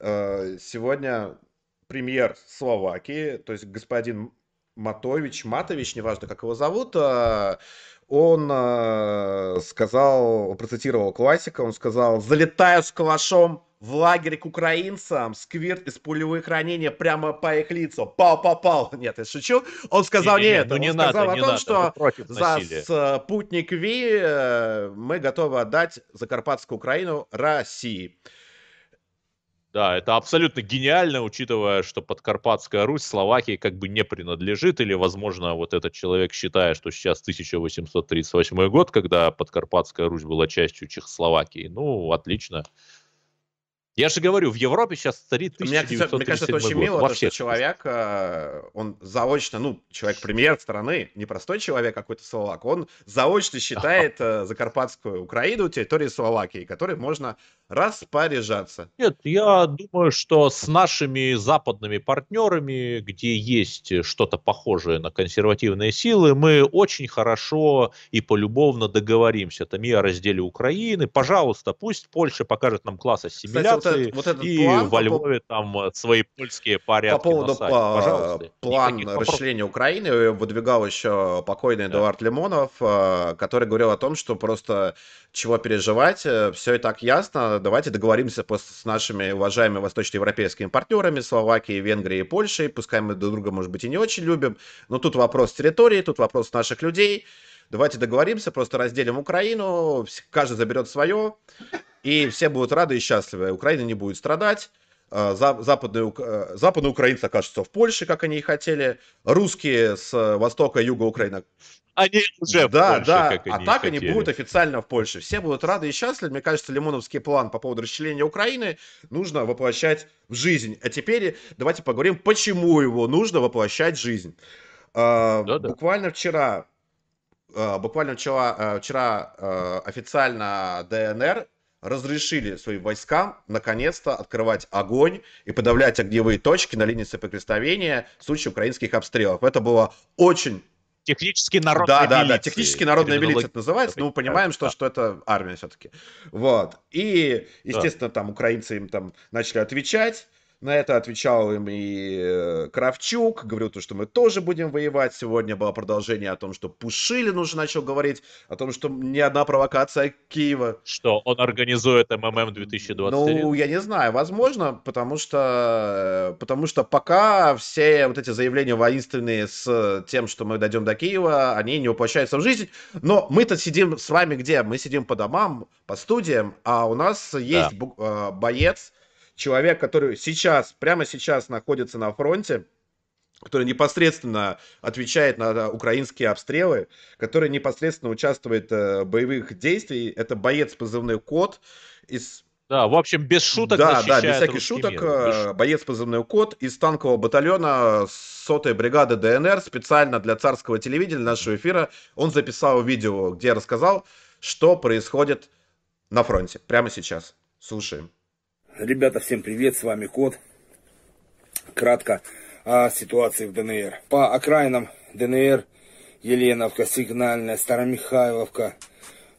Э, сегодня премьер Словакии, то есть господин Матович, Матович, неважно, как его зовут, а, он а, сказал, процитировал классика, он сказал, залетаю с калашом в лагерь к украинцам, сквирт из пулевых ранений прямо по их лицу. Пау, пау, пау. Нет, я шучу. Он сказал не, не, нет, ну, не он надо, сказал не о том, надо, что за спутник Ви э, мы готовы отдать Закарпатскую Украину России. Да, это абсолютно гениально, учитывая, что Подкарпатская Русь Словакии как бы не принадлежит, или, возможно, вот этот человек считает, что сейчас 1838 год, когда Подкарпатская Русь была частью Чехословакии. Ну, отлично. Я же говорю, в Европе сейчас царит 1937 Мне кажется, это очень мило, то, что человек, э, он заочно, ну, человек-премьер страны, не простой человек, а какой-то словак, он заочно [laughs] считает э, Закарпатскую Украину территорией Словакии, которой можно распоряжаться. Нет, я думаю, что с нашими западными партнерами, где есть что-то похожее на консервативные силы, мы очень хорошо и полюбовно договоримся там и о разделе Украины. Пожалуйста, пусть Польша покажет нам класс ассимиляции, Кстати, вот, вот и план, во Львове по... там свои польские порядки По поводу насадить. Пожалуйста, план расширения Украины выдвигал еще покойный да. Эдуард Лимонов, э, который говорил о том, что просто чего переживать, э, все и так ясно, давайте договоримся с нашими уважаемыми восточноевропейскими партнерами, Словакией, Венгрией и Польшей, пускай мы друг друга, может быть, и не очень любим, но тут вопрос территории, тут вопрос наших людей, давайте договоримся, просто разделим Украину, каждый заберет свое, и все будут рады и счастливы, Украина не будет страдать, э, западные, э, западные украинцы окажутся в Польше, как они и хотели, русские с востока и юга Украины Они уже да, в Польше, да, как а они так хотели. они будут официально в Польше. Все будут рады и счастливы. Мне кажется, Лимоновский план по поводу расчленения Украины нужно воплощать в жизнь. А теперь давайте поговорим, почему его нужно воплощать в жизнь. А, Да-да. Буквально вчера, а, буквально вчера, а, вчера а, официально ДНР разрешили своим войскам наконец-то открывать огонь и подавлять огневые точки на линии соприкосновения в случае украинских обстрелов. Это было очень Технически народная да, да, да, технически народная милиция это называется, но мы понимаем, что, да. что это армия все-таки. Вот. И, естественно, там украинцы им там начали отвечать. На это отвечал им и э, Кравчук, говорил то, что мы тоже будем воевать. Сегодня было продолжение о том, что Пушилин уже начал говорить о том, что ни одна провокация Киева. Что, он организует МММ 2021? Ну, я не знаю, возможно, потому что, э, потому что пока все вот эти заявления воинственные с тем, что мы дойдем до Киева, они не воплощаются в жизнь. Но мы-то сидим с вами где? Мы сидим по домам, по студиям, а у нас есть бу- э, боец, человек, который сейчас, прямо сейчас находится на фронте, который непосредственно отвечает на украинские обстрелы, который непосредственно участвует э, в боевых действиях. Это боец позывной Кот из Да, в общем, без шуток да, да, без всяких шуток. мир. э, Без шуток. Боец позывной Кот из танкового батальона сотой бригады ДНР специально для царского телевидения, нашего эфира. Он записал видео, где рассказал, что происходит на фронте прямо сейчас. Слушаем. Ребята, всем привет, с вами Кот. Кратко о ситуации в ДНР. По окраинам ДНР Еленовка, Сигнальная, Старомихайловка,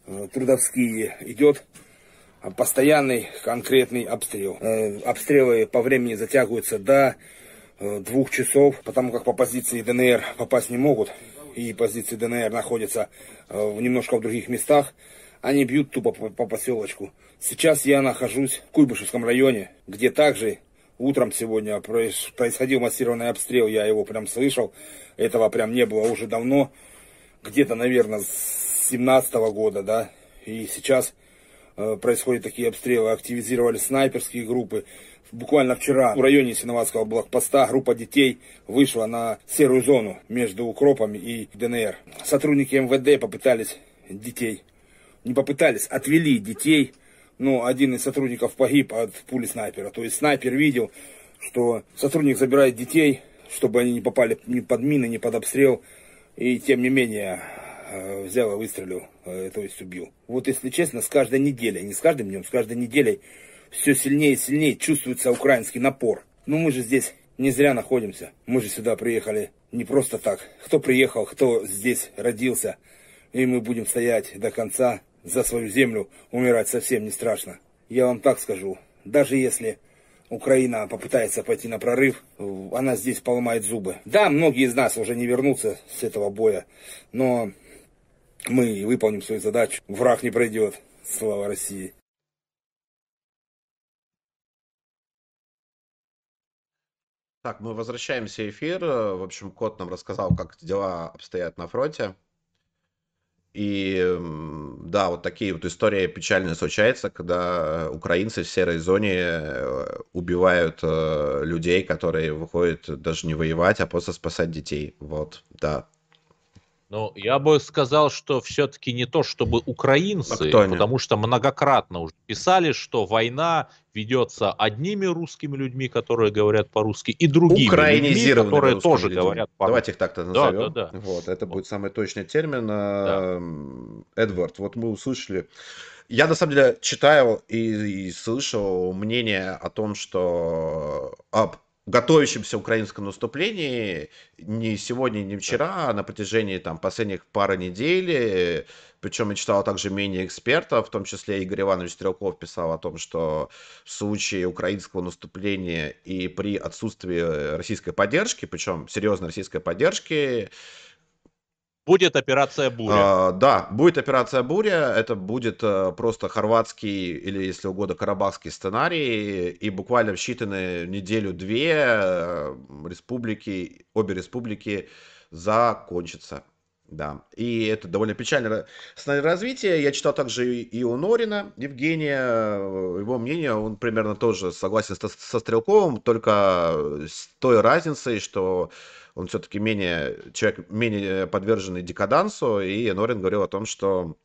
э, Трудовские идет постоянный конкретный обстрел. Э, Обстрелы по времени затягиваются до э, двух часов, потому как по позиции ДНР попасть не могут. И позиции ДНР находятся немножко в других местах. Они бьют тупо по, по поселочку. Сейчас я нахожусь в Куйбышевском районе, где также утром сегодня проис- происходил массированный обстрел. Я его прям слышал. Этого прям не было уже давно. Где-то, наверное, с 17 года, да. И сейчас э, происходят такие обстрелы. Активизировали снайперские группы. Буквально вчера в районе Синоватского блокпоста группа детей вышла на серую зону между укропами и ДНР. Сотрудники МВД попытались детей, не попытались, отвели детей. Но один из сотрудников погиб от пули снайпера. То есть снайпер видел, что сотрудник забирает детей, чтобы они не попали ни под мины, ни под обстрел. И тем не менее э, взял и выстрелил, э, то есть убил. Вот если честно, с каждой неделей, не с каждым днем, с каждой неделей все сильнее и сильнее чувствуется украинский напор. Ну мы же здесь не зря находимся. Мы же сюда приехали не просто так. Кто приехал, кто здесь родился. И мы будем стоять до конца за свою землю, умирать совсем не страшно. Я вам так скажу, даже если Украина попытается пойти на прорыв, э, она здесь поломает зубы. Да, многие из нас уже не вернутся с этого боя, но мы выполним свою задачу. Враг не пройдет. Слава России. Так, мы возвращаемся в эфир. В общем, Кот нам рассказал, как дела обстоят на фронте. И да, вот такие вот истории печальные случаются, когда украинцы в серой зоне э, убивают э, людей, которые выходят даже не воевать, а просто спасать детей. Вот, да. Ну, я бы сказал, что все-таки не то, чтобы А украинцы, они? потому что многократно уже писали, что война ведется одними русскими людьми, которые говорят по-русски, и другими людьми, которые тоже людьми. говорят по-русски. Давайте их так-то Да, назовем. да, да. Вот, это Вот. будет самый точный термин. Эм, Эдвард, вот мы услышали. Я на самом деле читаю и, и слышал мнение о том, что об готовящемся украинском наступлении не сегодня, не вчера, а на протяжении там последних пары недель. Причем я читал также мнение экспертов, в том числе Игорь Иванович Стрелков писал о том, что в случае украинского наступления и при отсутствии российской поддержки, причем серьезной российской поддержки, Будет операция «Буря». а, да, будет операция Буря. Это будет э, просто хорватский или, если угодно, карабахский сценарий. И буквально в считанные неделю-две э, республики, обе республики закончатся. Да, и это довольно печальное развития. Я читал также и у Норина Евгения, его мнение, он примерно тоже согласен со, со Стрелковым, только с той разницей, что он все-таки менее, человек менее подверженный декадансу, и Норин говорил о том, что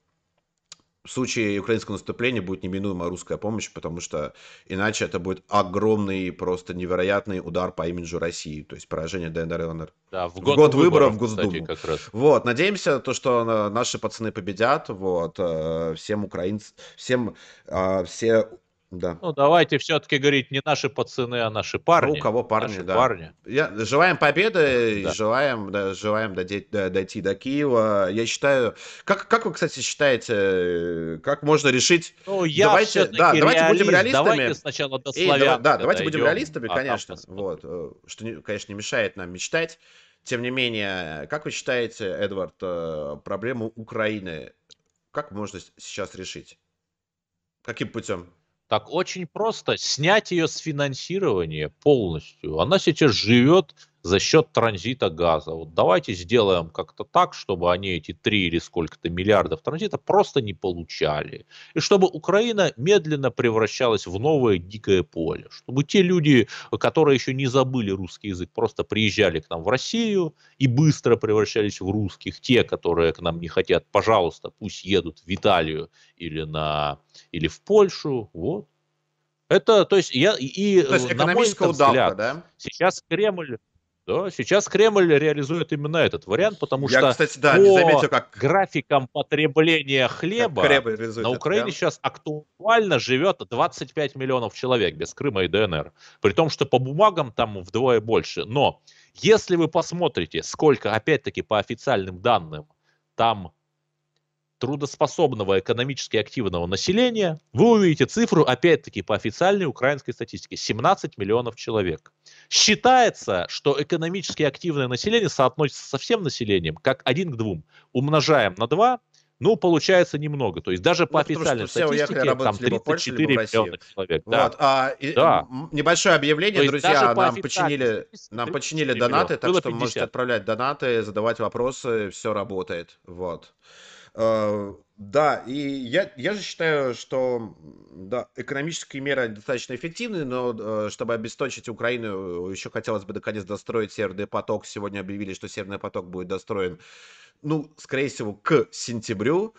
в случае украинского наступления будет неминуемая русская помощь, потому что иначе это будет огромный, просто невероятный удар по имиджу России, то есть поражение ДНР и ЛНР. Да, в год, в год выборов, выборов в Госдуму. Кстати, как раз. Вот, надеемся, то, что наши пацаны победят, вот, э, всем украинцам, всем, э, все да. Ну, давайте все-таки говорить не наши пацаны, а наши парни. Ну, у кого парни, наши да. Парни. Я, желаем победы, да. желаем, да, желаем дойти, дойти до Киева. Я считаю, как, как вы, кстати, считаете, как можно решить? Ну, я давайте, да, давайте будем реалистами. Давайте сначала до И, да, да, давайте будем реалистами, а конечно. Вот, э, что, конечно, не мешает нам мечтать. Тем не менее, как вы считаете, Эдвард, э, проблему Украины как можно сейчас решить? Каким путем? Так очень просто снять ее с финансирования полностью. Она сейчас живет за счет транзита газа. Вот давайте сделаем как-то так, чтобы они эти 3 или сколько-то миллиардов транзита просто не получали. И чтобы Украина медленно превращалась в новое дикое поле. Чтобы те люди, которые еще не забыли русский язык, просто приезжали к нам в Россию и быстро превращались в русских. Те, которые к нам не хотят, пожалуйста, пусть едут в Италию или, на, или в Польшу. Вот. Это, то есть, я, и, то есть, на мой взгляд, удавка, да? сейчас Кремль да, сейчас Кремль реализует именно этот вариант, потому Я, что кстати, да, по заметил, как... графикам потребления хлеба на Украине это, сейчас актуально живет 25 миллионов человек без Крыма и ДНР. При том, что по бумагам там вдвое больше. Но если вы посмотрите, сколько, опять-таки, по официальным данным, там трудоспособного экономически активного населения, вы увидите цифру, опять-таки, по официальной украинской статистике, 17 миллионов человек. Считается, что экономически активное население соотносится со всем населением как один к двум. Умножаем на 2, ну, получается немного. То есть даже по ну, официальной статистике там 34 Польше, миллиона человек. Вот. Да. А, и, да. Небольшое объявление, друзья, нам починили, нам починили донаты, так что 50. можете отправлять донаты, задавать вопросы, все работает. Вот. Э, да, и я, я же считаю, что да, экономические меры достаточно эффективны, но э, чтобы обесточить Украину, еще хотелось бы наконец достроить Северный поток. Сегодня объявили, что Северный поток будет достроен, ну, скорее всего, к сентябрю.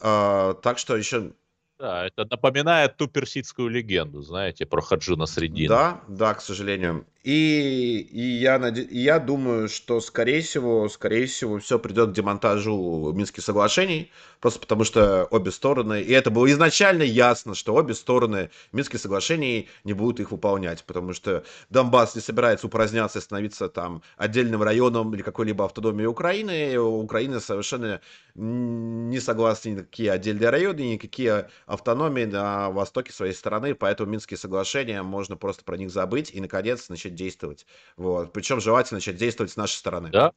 Э, так что еще да, это напоминает ту персидскую легенду, знаете, про Хаджина Средина. Да, да, к сожалению. И, и я, наде... я думаю, что, скорее всего, скорее всего, все придет к демонтажу Минских соглашений, просто потому что обе стороны, и это было изначально ясно, что обе стороны Минских соглашений не будут их выполнять, потому что Донбасс не собирается упраздняться и становиться там отдельным районом или какой-либо автономией Украины, и Украина совершенно не согласна ни на какие отдельные районы, ни на какие автономии на востоке своей страны, поэтому Минские соглашения можно просто про них забыть и, наконец, начать начать действовать. Вот. Причем желательно начать действовать с нашей стороны. Да.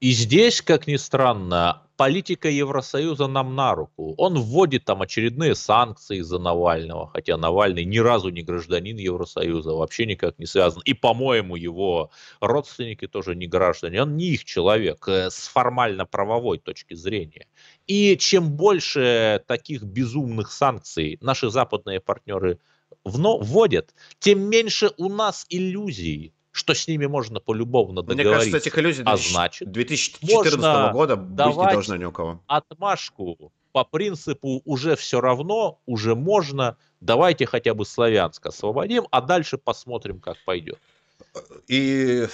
И здесь, как ни странно, политика Евросоюза нам на руку. Он вводит там очередные санкции за Навального, хотя Навальный ни разу не гражданин Евросоюза, вообще никак не связан. И, по-моему, его родственники тоже не граждане. Он не их человек э, с формально-правовой точки зрения. И чем больше таких безумных санкций наши западные партнеры вводят, тем меньше у нас иллюзий, что с ними можно полюбовно договориться. Мне кажется, этих иллюзий а значит, 2014 года быть не должно ни у кого. отмашку по принципу уже все равно, уже можно, давайте хотя бы Славянск освободим, а дальше посмотрим, как пойдет. И,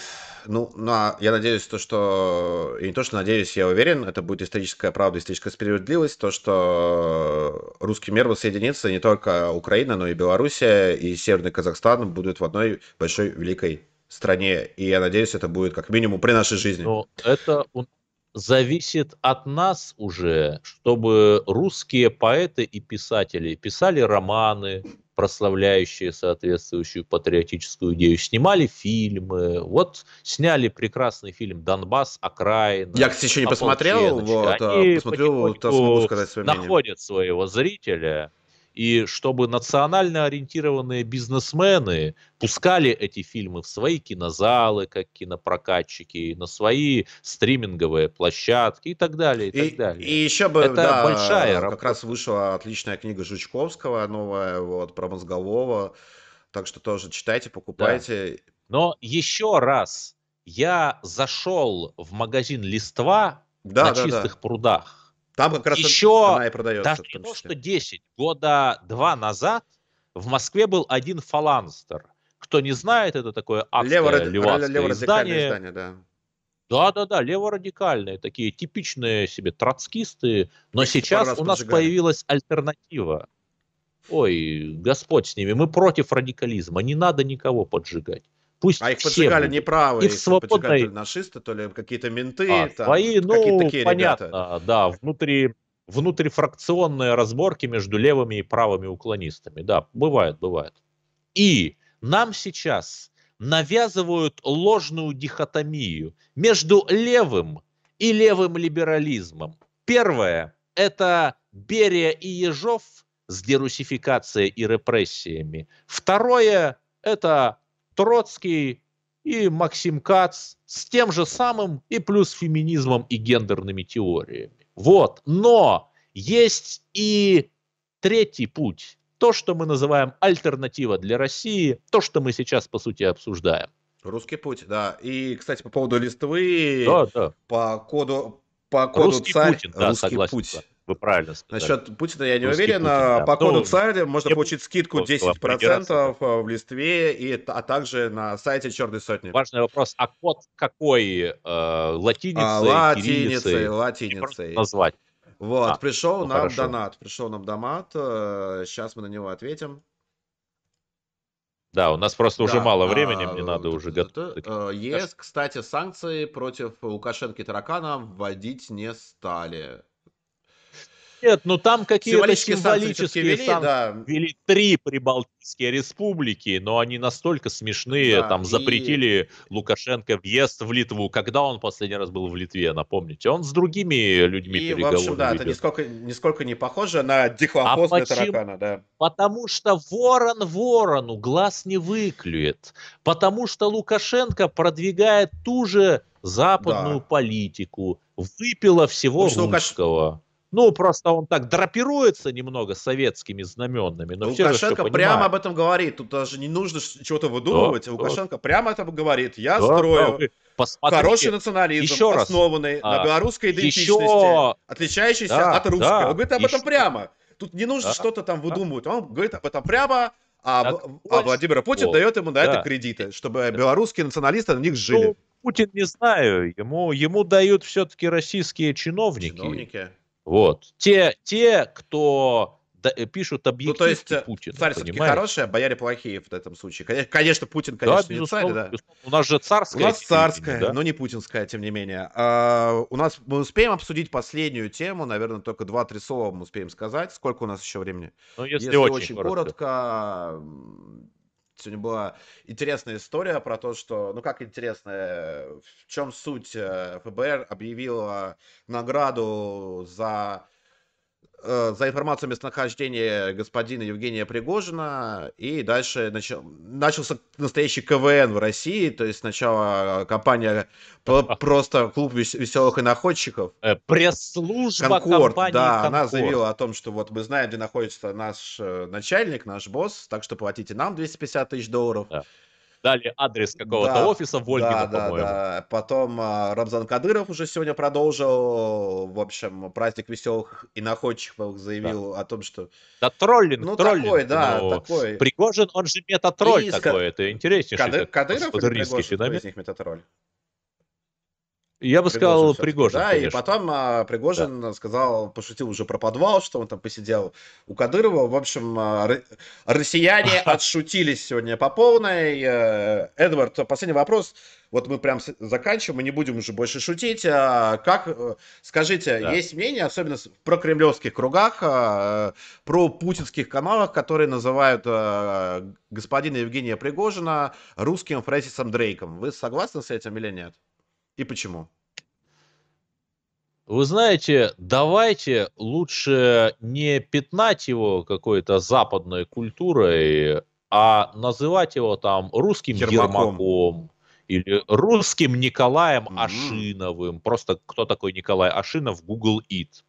ну, на, я надеюсь, то, что, и не то, что надеюсь, я уверен, это будет историческая правда, историческая справедливость, то, что русский мир воссоединится, не только Украина, но и Белоруссия, и Северный Казахстан будут в одной большой великой стране. И я надеюсь, это будет как минимум при нашей жизни. Но это зависит от нас уже, чтобы русские поэты и писатели писали романы, прославляющие соответствующую патриотическую идею, снимали фильмы. Вот сняли прекрасный фильм «Донбасс. Окраина». Я, кстати, еще не посмотрел. Вот, а Они посмотрел, смогу сказать свое находят своего зрителя и чтобы национально ориентированные бизнесмены пускали эти фильмы в свои кинозалы, как кинопрокатчики, на свои стриминговые площадки и так далее, и, и так далее. И еще бы, Это да, большая как работа. раз вышла отличная книга Жучковского, новая, вот, про Мозгового, так что тоже читайте, покупайте. Да. Но еще раз, я зашел в магазин «Листва» Да, на да, да. чистых прудах. Там как раз Еще она и продается. Даже не то, что 10, года два назад в Москве был один фаланстер. Кто не знает, это такое адское Лево- левацкое леворадикальное издание. издание, да. Да-да-да, леворадикальные, такие типичные себе троцкисты. Но пару сейчас у нас поджигали. появилась альтернатива. Ой, Господь с ними, мы против радикализма, не надо никого поджигать. Пусть А их поджигали будут. неправые, И в их поджигали то свободной- ли нашисты, то ли какие-то менты, А, там, свои, ну, такие понятно, ребята. да, внутри, внутрифракционные разборки между левыми и правыми уклонистами. Да, бывает, бывает. И нам сейчас навязывают ложную дихотомию между левым и левым либерализмом. Первое – это Берия и Ежов с дерусификацией и репрессиями. Второе – это Троцкий и Максим Кац с тем же самым и плюс феминизмом и гендерными теориями. Вот. Но есть и третий путь. То, что мы называем альтернатива для России, то, что мы сейчас, по сути, обсуждаем. Русский путь, да. И, кстати, по поводу листвы, Да, да. по коду, по коду Русский царь, Путин, да, русский согласен. путь. да. Вы правильно сказали. Насчет Путина я не Русский уверен. Путин, а да. По коду Ну, можно получить скидку русского 10% придираться, в листве, и, а также на сайте Черной сотни. Важный вопрос, а код какой э, латиницей, А, латиницей, латиницей. назвать. Вот, А, пришел ну нам хорошо. донат. Пришел нам донат. Сейчас мы на него ответим. Да, у нас просто уже Да, мало а, времени, мне надо уже готовить. т- э, ЕС, кстати, санкции против Лукашенко и Таракана вводить не стали. Нет, ну там какие-то Символические санкции санкции. да. Ввели три прибалтийские республики, но они настолько смешные, Да, там и- запретили Лукашенко въезд в Литву. Когда он последний раз был в Литве, напомните? Он с другими людьми И, в переговоры общем, да, это ведет. нисколько, нисколько не похоже на дихлофос А таракана, да. Потому что ворон ворону глаз не выклюет. Потому что Лукашенко продвигает ту же западную Да. политику. Выпила всего Потому что Лукаш- русского. Ну, просто он так драпируется немного советскими знаменами. Но все всё Лукашенко понимают. прямо об этом говорит. Тут даже не нужно чего-то выдумывать. да. Лукашенко прямо это говорит. Я Да, да, строю посмотрите. хороший национализм, еще раз. основанный на А, белорусской идентичности, еще- отличающийся Да, от русской. да, Он говорит об этом еще- прямо. Тут не нужно Да, что-то там выдумывать. Он говорит об этом прямо, а, Так а Владимир Путин дает ему на это Да. кредиты, чтобы белорусские националисты на них жили. Ну, Путин не знаю, ему, ему дают все-таки российские чиновники. Чиновники. Вот. Те, те кто да- э, пишут Ну, объективки то есть э, Путина, царь все-таки хороший, а бояре плохие в этом случае. Коне- Конечно, Путин, Да, конечно, не безусловно, царь, да. У нас же У царская. нас телевидение, царская, да? но не путинская, тем не менее. А, у нас мы успеем обсудить последнюю тему, наверное, только два-три слова мы успеем сказать. Сколько у нас еще времени? Ну, если, Если, очень, очень, коротко. коротко, сегодня была интересная история про то, что, ну как интересная, в чем суть? Э, ФБР объявила награду за за информацию о местонахождении господина Евгения Пригожина, и дальше начал, начался настоящий КВН в России, то есть сначала компания по- просто клуб вес- веселых и находчиков, Э, Пресс-служба Конкорд, компании да, она «Конкорд». заявила о том, что вот мы знаем, где находится наш э, начальник, наш босс, так что платите нам 250 тысяч долларов. Да, Дали адрес какого-то Да, офиса в Ольгино, да, да, по-моему. да. Потом а, Рамзан Кадыров уже сегодня продолжил, в общем, праздник веселых и находчивых заявил о том, что... Да, троллинг, Ну, троллинг. такой, да, ну, такой. Пригожин, он же метатроль И такой, это интереснейший Кады- Кадыров или Пригожин? Феномен. из них метатроль? Я бы сказал Пригожин, да, и конечно. потом а, Пригожин сказал, пошутил уже про подвал, что он там посидел у Кадырова. В общем, а, ро- россияне отшутились сегодня по полной. Э, Эдвард, последний вопрос. Вот мы прям заканчиваем, мы не будем уже больше шутить. А Как, э, скажите, Да. есть мнение, особенно про кремлевских кругах, а, про путинских каналах, которые называют а, господина Евгения Пригожина русским Фрэнсисом Дрейком. Вы согласны с этим или нет? И почему? Вы знаете, давайте лучше не пятнать его какой-то западной культурой, а называть его там русским Ермаком. Ермаком или русским Николаем Мгм. Ашиновым. Просто кто такой Николай Ашинов? Google It.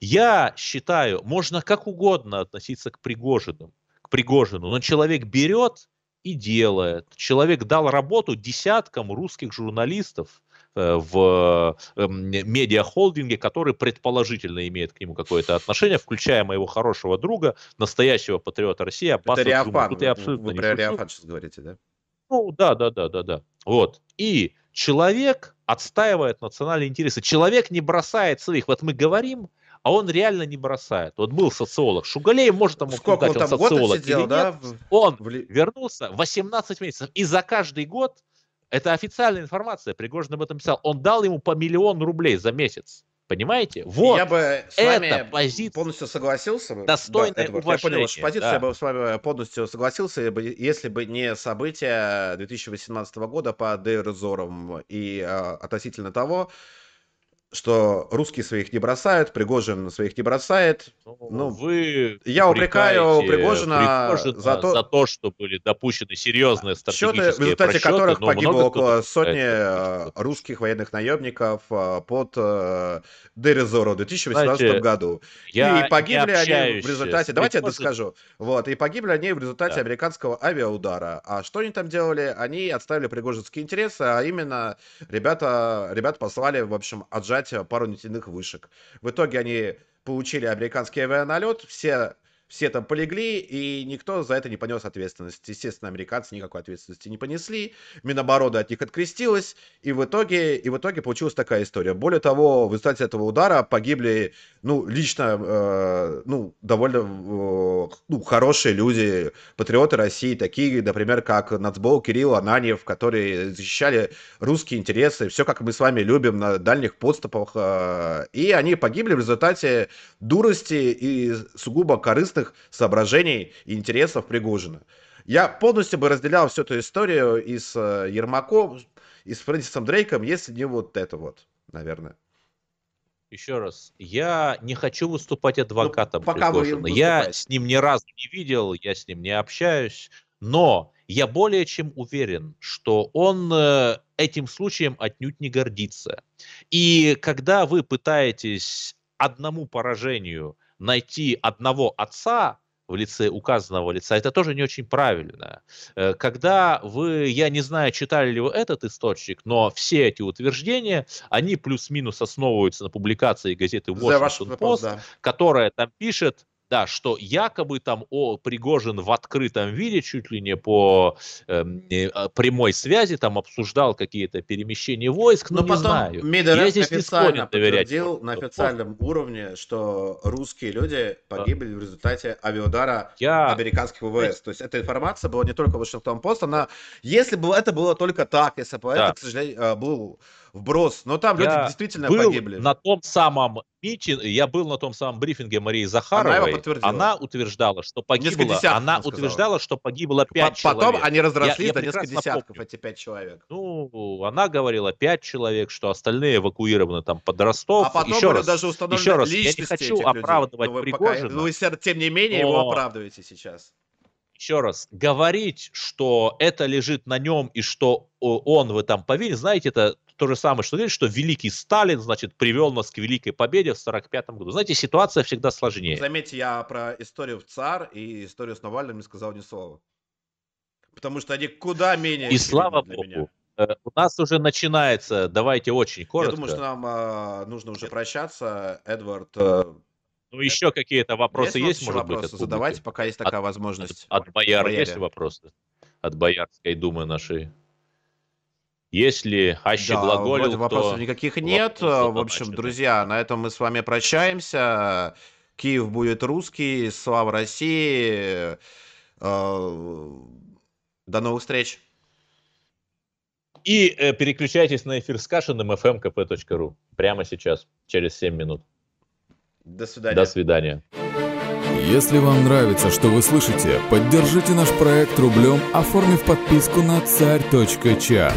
Я считаю, можно как угодно относиться к Пригожину, к Пригожину, но человек берет и делает. Человек дал работу десяткам русских журналистов, в эм, медиахолдинге, который предположительно имеет к нему какое-то отношение, включая моего хорошего друга, настоящего патриота России Аббаса Это Риафан, Тут я абсолютно вы про Риафан сейчас говорите, да? Ну, да, да, да, да, да. Вот. И человек отстаивает национальные интересы. Человек не бросает своих. Вот мы говорим, а он реально не бросает. Вот был социолог Шугалей, может ему Сколько он там социолог сидел, или да? нет. Он вернулся 18 месяцев. И за каждый год это официальная информация, Пригожин об этом писал. Он дал ему по миллион рублей за месяц. Понимаете? Вот. Я бы с вами позиция полностью согласился. Достойное да, Эдвард, уважение. Я понял вашу позицию, да. я бы с вами полностью согласился, если бы не события 2018 года по Дейрзорам и а, относительно того, что русские своих не бросают, Пригожин своих не бросает. Ну, ну вы я упрекаю Пригожина, Пригожина за, то, за то, что были допущены серьезные стратегические счеты, в результате просчеты, которых погибло около сотни это, э, русских военных наемников э, под э, Дерезоро в 2018 Знаете, году. И погибли они в результате, давайте я доскажу, вот, и погибли они в результате да. американского авиаудара. А что они там делали? Они отставили пригожинские интересы, а именно ребята, ребята послали, в общем, отжать собрать пару нефтяных вышек. В итоге они получили американский авианалет, все все там полегли, и никто за это не понес ответственность. Естественно, американцы никакой ответственности не понесли, Минобороны от них открестилась, и в итоге, и в итоге получилась такая история. Более того, в результате этого удара погибли, ну, лично, э, ну, довольно э, ну, хорошие люди, патриоты России, такие, например, как Нацбол Кирилл Ананьев, которые защищали русские интересы, все как мы с вами любим на дальних подступах, э, и они погибли в результате дурости и сугубо корыстных корыстных соображений и интересов Пригожина. Я полностью бы разделял всю эту историю и с э, Ермаком, и с Фрэнсисом Дрейком, если не вот это вот, наверное. Еще раз, я не хочу выступать адвокатом ну, пока Пригожина. Я с ним ни разу не видел, я с ним не общаюсь, но я более чем уверен, что он э, этим случаем отнюдь не гордится. И когда вы пытаетесь одному поражению найти одного отца в лице указанного лица, это тоже не очень правильно. Э, когда вы, я не знаю, читали ли вы этот источник, но все эти утверждения, они плюс-минус основываются на публикации газеты Washington Post, да. которая там пишет, да, что якобы там о, Пригожин в открытом виде, чуть ли не по эм, э, прямой связи, там обсуждал какие-то перемещения войск, но, но не знаю. Медерев Я здесь официально подтвердил на официальном уровне, что русские люди погибли да. в результате авиаудара Я... американских ВВС. То есть эта информация была не только в Вашингтон Пост, она, если бы это было только так, если бы да. это, к сожалению, э, был вброс. Но там я люди действительно был погибли. на том самом митинге, я был на том самом брифинге Марии Захаровой. Она, она утверждала, что погибло, она утверждала, что погибло пять человек. Потом они разрослись я, до нескольких десятков, помню. эти пять человек. Ну, она говорила пять человек, что остальные эвакуированы там под Ростов. А потом еще раз, даже установлены еще раз, я не хочу оправдывать людей. Пригожина. Вы, тем не менее, но... его оправдываете сейчас еще раз, говорить, что это лежит на нем и что он в этом повинен, знаете, это то же самое, что говорит, что великий Сталин, значит, привел нас к великой победе в 1945 году. Знаете, ситуация всегда сложнее. Заметьте, я про историю в ЦАР и историю с Навальным не сказал ни слова. Потому что они куда менее... И слава богу. Меня. Э, у нас уже начинается, давайте очень коротко. Я думаю, что нам э, нужно уже прощаться. Эдвард, э, ну, еще какие-то вопросы есть, есть может вопросы? быть? Задавайте, пока есть такая от, возможность. От, от бояр Бояре. есть вопросы? От Боярской думы нашей. Если Аще да, глаголил, вроде вопросов то... никаких нет. В общем, друзья, на этом мы с вами прощаемся. Киев будет русский. Слава России. Э, до новых встреч. И э, переключайтесь на эфир с Кашиным fmkp.ru прямо сейчас, через 7 минут. До свидания. До свидания. Если вам нравится, что вы слышите, поддержите наш проект рублем, оформив подписку на царь.ча.